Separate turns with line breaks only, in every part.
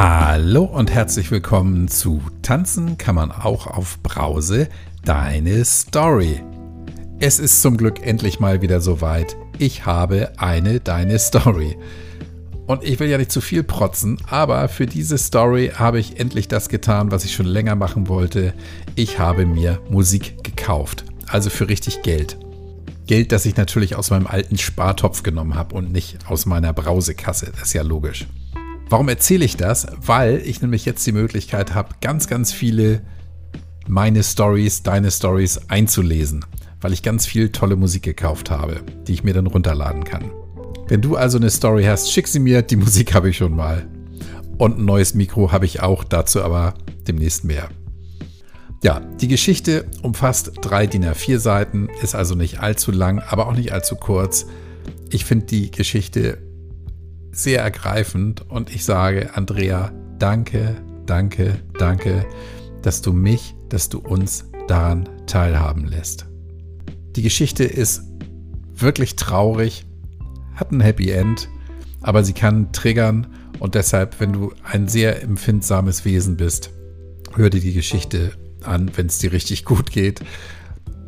Hallo und herzlich willkommen zu Tanzen kann man auch auf Brause, deine Story. Es ist zum Glück endlich mal wieder soweit. Ich habe eine deine Story. Und ich will ja nicht zu viel protzen, aber für diese Story habe ich endlich das getan, was ich schon länger machen wollte. Ich habe mir Musik gekauft. Also für richtig Geld. Geld, das ich natürlich aus meinem alten Spartopf genommen habe und nicht aus meiner Brausekasse. Das ist ja logisch. Warum erzähle ich das? Weil ich nämlich jetzt die Möglichkeit habe, ganz, ganz viele meine Stories, deine Stories einzulesen. Weil ich ganz viel tolle Musik gekauft habe, die ich mir dann runterladen kann. Wenn du also eine Story hast, schick sie mir. Die Musik habe ich schon mal. Und ein neues Mikro habe ich auch, dazu aber demnächst mehr. Ja, die Geschichte umfasst drei DIN A4 Seiten, ist also nicht allzu lang, aber auch nicht allzu kurz. Ich finde die Geschichte sehr ergreifend und ich sage, Andrea, danke, danke, danke, dass du mich, dass du uns daran teilhaben lässt. Die Geschichte ist wirklich traurig, hat ein Happy End, aber sie kann triggern und deshalb, wenn du ein sehr empfindsames Wesen bist, hör dir die Geschichte an, wenn es dir richtig gut geht.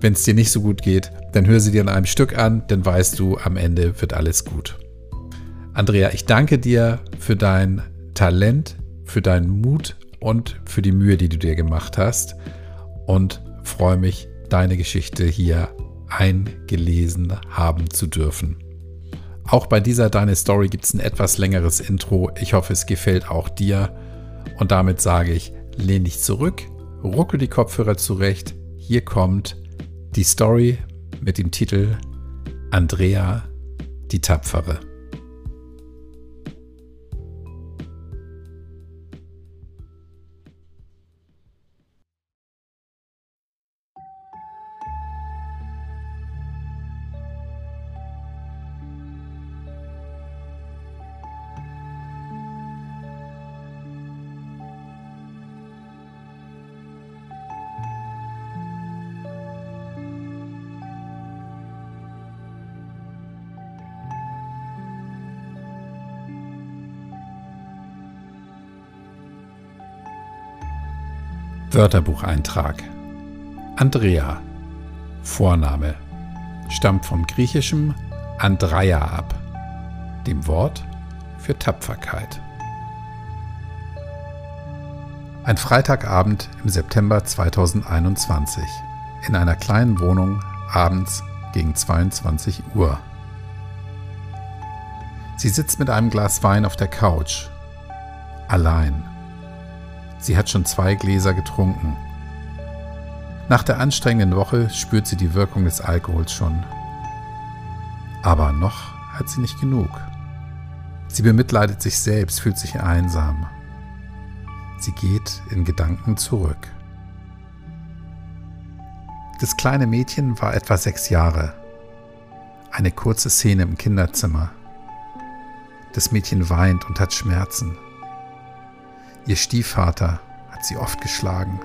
Wenn es dir nicht so gut geht, dann hör sie dir in einem Stück an, dann weißt du, am Ende wird alles gut. Andrea, ich danke dir für dein Talent, für deinen Mut und für die Mühe, die du dir gemacht hast und freue mich, deine Geschichte hier eingelesen haben zu dürfen. Auch bei dieser Deine Story gibt es ein etwas längeres Intro. Ich hoffe, es gefällt auch dir. Und damit sage ich, lehn dich zurück, ruckel die Kopfhörer zurecht. Hier kommt die Story mit dem Titel Andrea die Tapfere. Wörterbucheintrag Andrea Vorname stammt vom griechischen Andreia ab, dem Wort für Tapferkeit. Ein Freitagabend im September 2021 in einer kleinen Wohnung abends gegen 22 Uhr. Sie sitzt mit einem Glas Wein auf der Couch, allein. Sie hat schon zwei Gläser getrunken. Nach der anstrengenden Woche spürt sie die Wirkung des Alkohols schon. Aber noch hat sie nicht genug. Sie bemitleidet sich selbst, fühlt sich einsam. Sie geht in Gedanken zurück. Das kleine Mädchen war etwa sechs Jahre. Eine kurze Szene im Kinderzimmer. Das Mädchen weint und hat Schmerzen. Ihr Stiefvater hat sie oft geschlagen.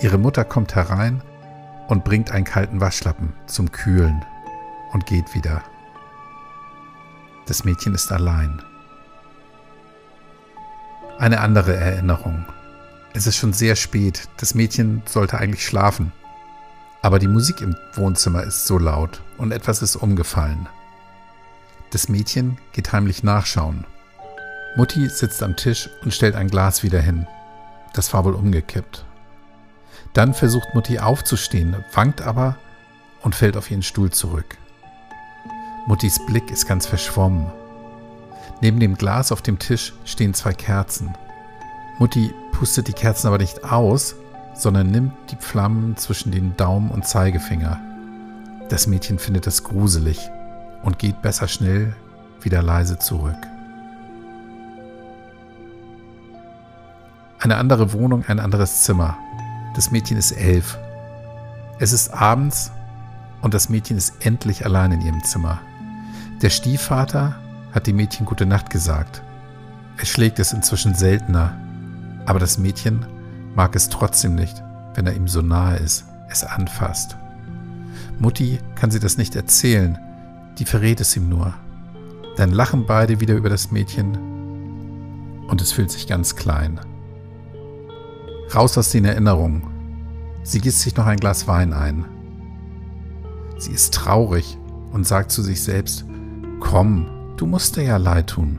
Ihre Mutter kommt herein und bringt einen kalten Waschlappen zum Kühlen und geht wieder. Das Mädchen ist allein. Eine andere Erinnerung. Es ist schon sehr spät. Das Mädchen sollte eigentlich schlafen. Aber die Musik im Wohnzimmer ist so laut und etwas ist umgefallen. Das Mädchen geht heimlich nachschauen Mutti sitzt am Tisch und stellt ein Glas wieder hin. Das war wohl umgekippt. Dann versucht Mutti aufzustehen, wankt aber und fällt auf ihren Stuhl zurück. Muttis Blick ist ganz verschwommen. Neben dem Glas auf dem Tisch stehen zwei Kerzen. Mutti pustet die Kerzen aber nicht aus, sondern nimmt die Flammen zwischen den Daumen und Zeigefinger. Das Mädchen findet das gruselig und geht besser schnell wieder leise zurück. Eine andere Wohnung, ein anderes Zimmer. Das Mädchen ist elf. Es ist abends und das Mädchen ist endlich allein in ihrem Zimmer. Der Stiefvater hat dem Mädchen gute Nacht gesagt. Er schlägt es inzwischen seltener, aber das Mädchen mag es trotzdem nicht, wenn er ihm so nahe ist, es anfasst. Mutti kann sie das nicht erzählen, die verrät es ihm nur. Dann lachen beide wieder über das Mädchen und es fühlt sich ganz klein. Raus aus den Erinnerungen. Sie gießt sich noch ein Glas Wein ein. Sie ist traurig und sagt zu sich selbst, komm, du musst dir ja leid tun.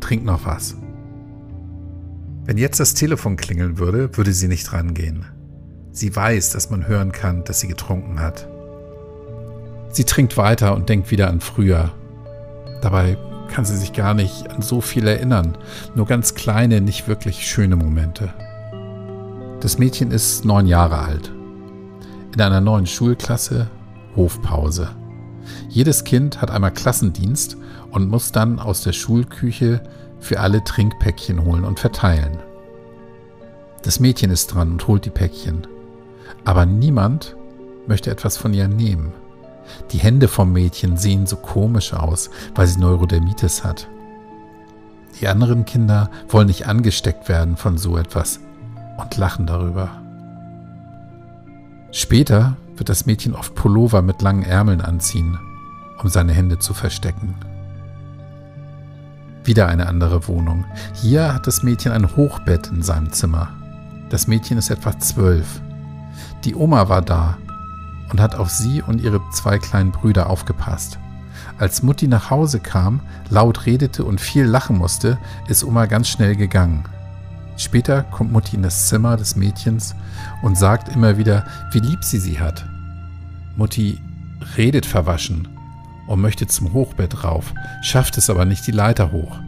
Trink noch was. Wenn jetzt das Telefon klingeln würde, würde sie nicht rangehen. Sie weiß, dass man hören kann, dass sie getrunken hat. Sie trinkt weiter und denkt wieder an früher. Dabei kann sie sich gar nicht an so viel erinnern, nur ganz kleine, nicht wirklich schöne Momente. Das Mädchen ist neun Jahre alt. In einer neuen Schulklasse, Hofpause. Jedes Kind hat einmal Klassendienst und muss dann aus der Schulküche für alle Trinkpäckchen holen und verteilen. Das Mädchen ist dran und holt die Päckchen. Aber niemand möchte etwas von ihr nehmen. Die Hände vom Mädchen sehen so komisch aus, weil sie Neurodermitis hat. Die anderen Kinder wollen nicht angesteckt werden von so etwas, und lachen darüber. Später wird das Mädchen oft Pullover mit langen Ärmeln anziehen, um seine Hände zu verstecken. Wieder eine andere Wohnung. Hier hat das Mädchen ein Hochbett in seinem Zimmer. Das Mädchen ist etwa zwölf. Die Oma war da und hat auf sie und ihre zwei kleinen Brüder aufgepasst. Als Mutti nach Hause kam, laut redete und viel lachen musste, ist Oma ganz schnell gegangen. Später kommt Mutti in das Zimmer des Mädchens und sagt immer wieder, wie lieb sie sie hat. Mutti redet verwaschen und möchte zum Hochbett rauf, schafft es aber nicht die Leiter hoch.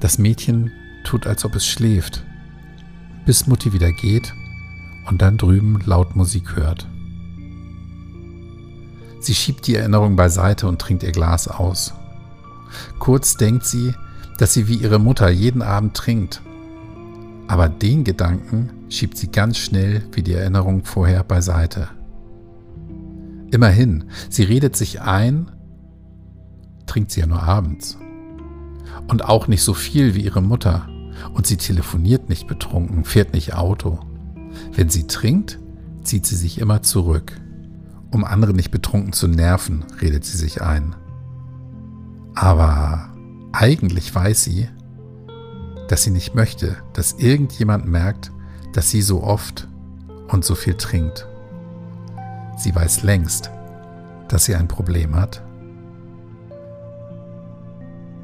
Das Mädchen tut, als ob es schläft, bis Mutti wieder geht und dann drüben laut Musik hört. Sie schiebt die Erinnerung beiseite und trinkt ihr Glas aus. Kurz denkt sie, dass sie wie ihre Mutter jeden Abend trinkt aber den Gedanken schiebt sie ganz schnell wie die Erinnerung vorher beiseite. Immerhin, sie redet sich ein, trinkt sie ja nur abends. Und auch nicht so viel wie ihre Mutter. Und sie telefoniert nicht betrunken, fährt nicht Auto. Wenn sie trinkt, zieht sie sich immer zurück. Um andere nicht betrunken zu nerven, redet sie sich ein. Aber eigentlich weiß sie, dass sie nicht möchte, dass irgendjemand merkt, dass sie so oft und so viel trinkt. Sie weiß längst, dass sie ein Problem hat.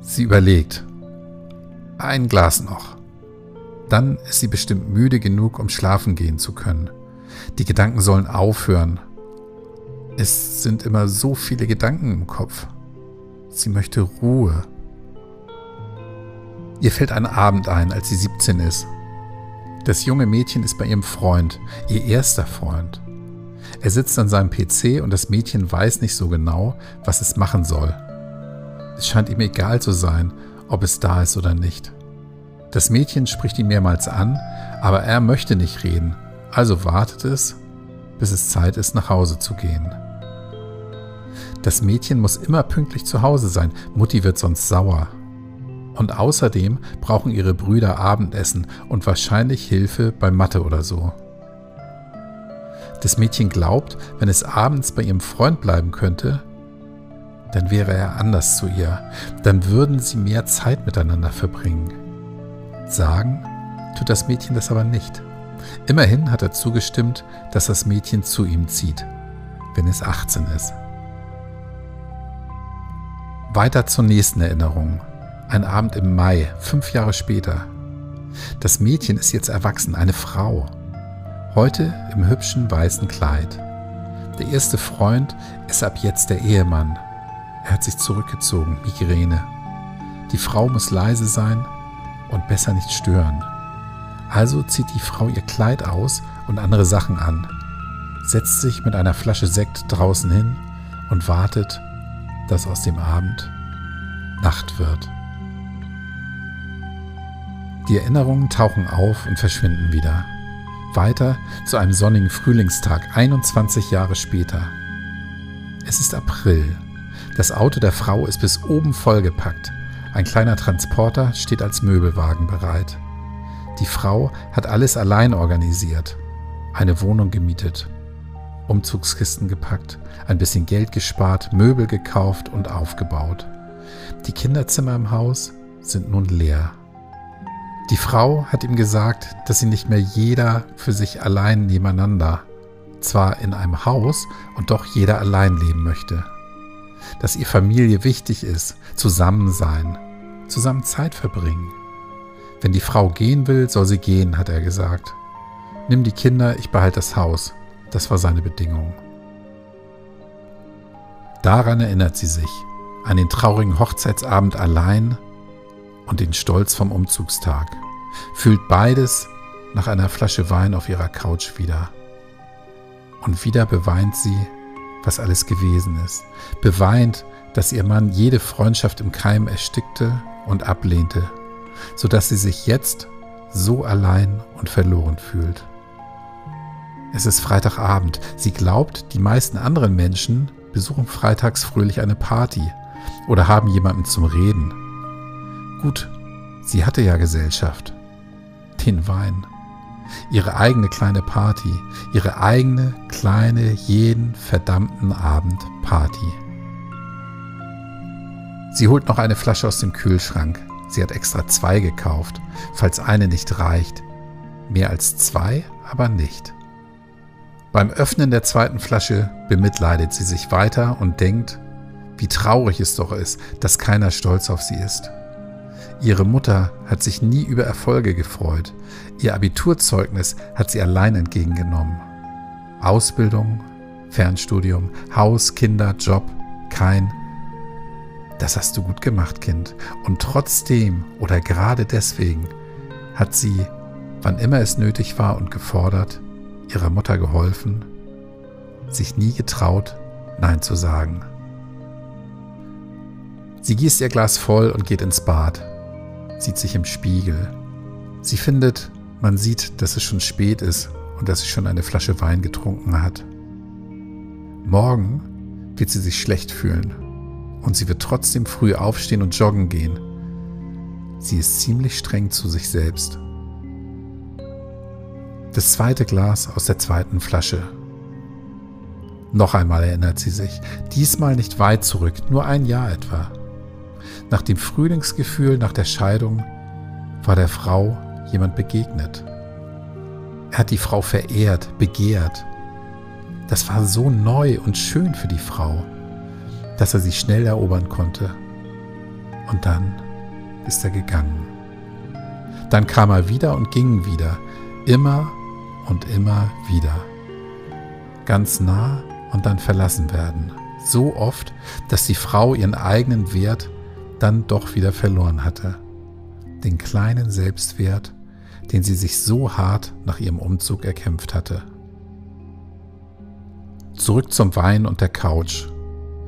Sie überlegt, ein Glas noch. Dann ist sie bestimmt müde genug, um schlafen gehen zu können. Die Gedanken sollen aufhören. Es sind immer so viele Gedanken im Kopf. Sie möchte Ruhe. Ihr fällt ein Abend ein, als sie 17 ist. Das junge Mädchen ist bei ihrem Freund, ihr erster Freund. Er sitzt an seinem PC und das Mädchen weiß nicht so genau, was es machen soll. Es scheint ihm egal zu sein, ob es da ist oder nicht. Das Mädchen spricht ihn mehrmals an, aber er möchte nicht reden, also wartet es, bis es Zeit ist, nach Hause zu gehen. Das Mädchen muss immer pünktlich zu Hause sein, Mutti wird sonst sauer. Und außerdem brauchen ihre Brüder Abendessen und wahrscheinlich Hilfe bei Mathe oder so. Das Mädchen glaubt, wenn es abends bei ihrem Freund bleiben könnte, dann wäre er anders zu ihr, dann würden sie mehr Zeit miteinander verbringen. Sagen tut das Mädchen das aber nicht. Immerhin hat er zugestimmt, dass das Mädchen zu ihm zieht, wenn es 18 ist. Weiter zur nächsten Erinnerung. Ein Abend im Mai, fünf Jahre später. Das Mädchen ist jetzt erwachsen, eine Frau. Heute im hübschen weißen Kleid. Der erste Freund ist ab jetzt der Ehemann. Er hat sich zurückgezogen, Migräne. Die Frau muss leise sein und besser nicht stören. Also zieht die Frau ihr Kleid aus und andere Sachen an, setzt sich mit einer Flasche Sekt draußen hin und wartet, dass aus dem Abend Nacht wird. Die Erinnerungen tauchen auf und verschwinden wieder. Weiter zu einem sonnigen Frühlingstag, 21 Jahre später. Es ist April. Das Auto der Frau ist bis oben vollgepackt. Ein kleiner Transporter steht als Möbelwagen bereit. Die Frau hat alles allein organisiert. Eine Wohnung gemietet, Umzugskisten gepackt, ein bisschen Geld gespart, Möbel gekauft und aufgebaut. Die Kinderzimmer im Haus sind nun leer. Die Frau hat ihm gesagt, dass sie nicht mehr jeder für sich allein nebeneinander, zwar in einem Haus und doch jeder allein leben möchte. Dass ihr Familie wichtig ist, zusammen sein, zusammen Zeit verbringen. Wenn die Frau gehen will, soll sie gehen, hat er gesagt. Nimm die Kinder, ich behalte das Haus. Das war seine Bedingung. Daran erinnert sie sich, an den traurigen Hochzeitsabend allein und den Stolz vom Umzugstag, fühlt beides nach einer Flasche Wein auf ihrer Couch wieder. Und wieder beweint sie, was alles gewesen ist, beweint, dass ihr Mann jede Freundschaft im Keim erstickte und ablehnte, so dass sie sich jetzt so allein und verloren fühlt. Es ist Freitagabend. Sie glaubt, die meisten anderen Menschen besuchen freitags fröhlich eine Party oder haben jemanden zum Reden. Gut, sie hatte ja Gesellschaft. Den Wein. Ihre eigene kleine Party. Ihre eigene kleine jeden verdammten Abend Party. Sie holt noch eine Flasche aus dem Kühlschrank. Sie hat extra zwei gekauft, falls eine nicht reicht. Mehr als zwei aber nicht. Beim Öffnen der zweiten Flasche bemitleidet sie sich weiter und denkt, wie traurig es doch ist, dass keiner stolz auf sie ist. Ihre Mutter hat sich nie über Erfolge gefreut. Ihr Abiturzeugnis hat sie allein entgegengenommen. Ausbildung, Fernstudium, Haus, Kinder, Job, kein. Das hast du gut gemacht, Kind. Und trotzdem oder gerade deswegen hat sie, wann immer es nötig war und gefordert, ihrer Mutter geholfen, sich nie getraut, Nein zu sagen. Sie gießt ihr Glas voll und geht ins Bad, sieht sich im Spiegel. Sie findet, man sieht, dass es schon spät ist und dass sie schon eine Flasche Wein getrunken hat. Morgen wird sie sich schlecht fühlen und sie wird trotzdem früh aufstehen und joggen gehen. Sie ist ziemlich streng zu sich selbst. Das zweite Glas aus der zweiten Flasche. Noch einmal erinnert sie sich, diesmal nicht weit zurück, nur ein Jahr etwa. Nach dem Frühlingsgefühl nach der Scheidung war der Frau jemand begegnet. Er hat die Frau verehrt, begehrt. Das war so neu und schön für die Frau, dass er sie schnell erobern konnte. Und dann ist er gegangen. Dann kam er wieder und ging wieder, immer und immer wieder. Ganz nah und dann verlassen werden. So oft, dass die Frau ihren eigenen Wert dann doch wieder verloren hatte. Den kleinen Selbstwert, den sie sich so hart nach ihrem Umzug erkämpft hatte. Zurück zum Wein und der Couch.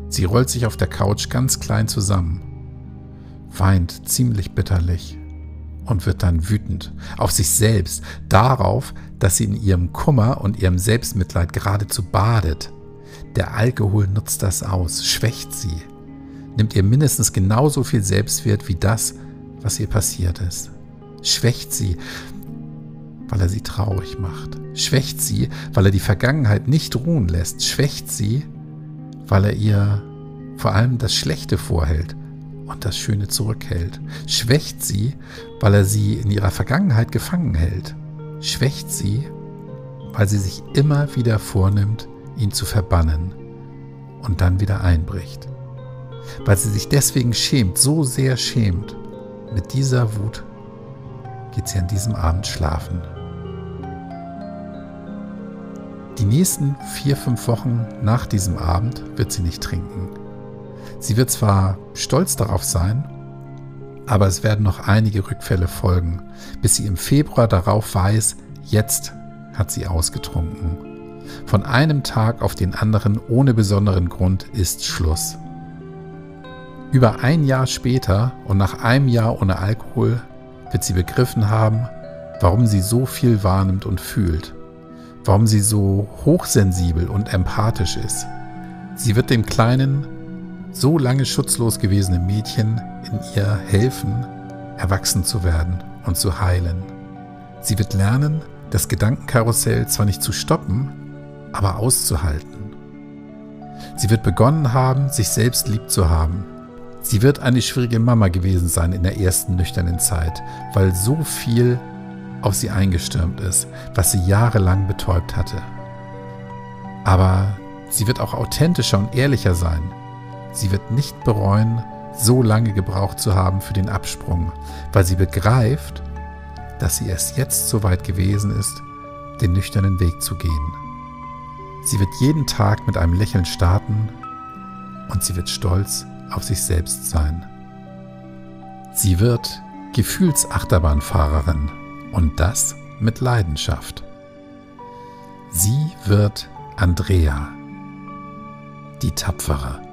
Sie rollt sich auf der Couch ganz klein zusammen, weint ziemlich bitterlich und wird dann wütend auf sich selbst, darauf, dass sie in ihrem Kummer und ihrem Selbstmitleid geradezu badet. Der Alkohol nutzt das aus, schwächt sie, nimmt ihr mindestens genauso viel Selbstwert wie das, was ihr passiert ist. Schwächt sie, weil er sie traurig macht. Schwächt sie, weil er die Vergangenheit nicht ruhen lässt. Schwächt sie, weil er ihr vor allem das Schlechte vorhält und das Schöne zurückhält. Schwächt sie, weil er sie in ihrer Vergangenheit gefangen hält. Schwächt sie, weil sie sich immer wieder vornimmt, ihn zu verbannen und dann wieder einbricht. Weil sie sich deswegen schämt, so sehr schämt. Mit dieser Wut geht sie an diesem Abend schlafen. Die nächsten vier, fünf Wochen nach diesem Abend wird sie nicht trinken. Sie wird zwar stolz darauf sein, aber es werden noch einige Rückfälle folgen, bis sie im Februar darauf weiß, jetzt hat sie ausgetrunken. Von einem Tag auf den anderen ohne besonderen Grund ist Schluss. Über ein Jahr später und nach einem Jahr ohne Alkohol wird sie begriffen haben, warum sie so viel wahrnimmt und fühlt, warum sie so hochsensibel und empathisch ist. Sie wird dem kleinen, so lange schutzlos gewesene Mädchen in ihr helfen, erwachsen zu werden und zu heilen. Sie wird lernen, das Gedankenkarussell zwar nicht zu stoppen, aber auszuhalten. Sie wird begonnen haben, sich selbst lieb zu haben. Sie wird eine schwierige Mama gewesen sein in der ersten nüchternen Zeit, weil so viel auf sie eingestürmt ist, was sie jahrelang betäubt hatte. Aber sie wird auch authentischer und ehrlicher sein. Sie wird nicht bereuen, so lange gebraucht zu haben für den Absprung, weil sie begreift, dass sie erst jetzt so weit gewesen ist, den nüchternen Weg zu gehen. Sie wird jeden Tag mit einem Lächeln starten und sie wird stolz auf sich selbst sein. Sie wird Gefühlsachterbahnfahrerin und das mit Leidenschaft. Sie wird Andrea, die Tapfere.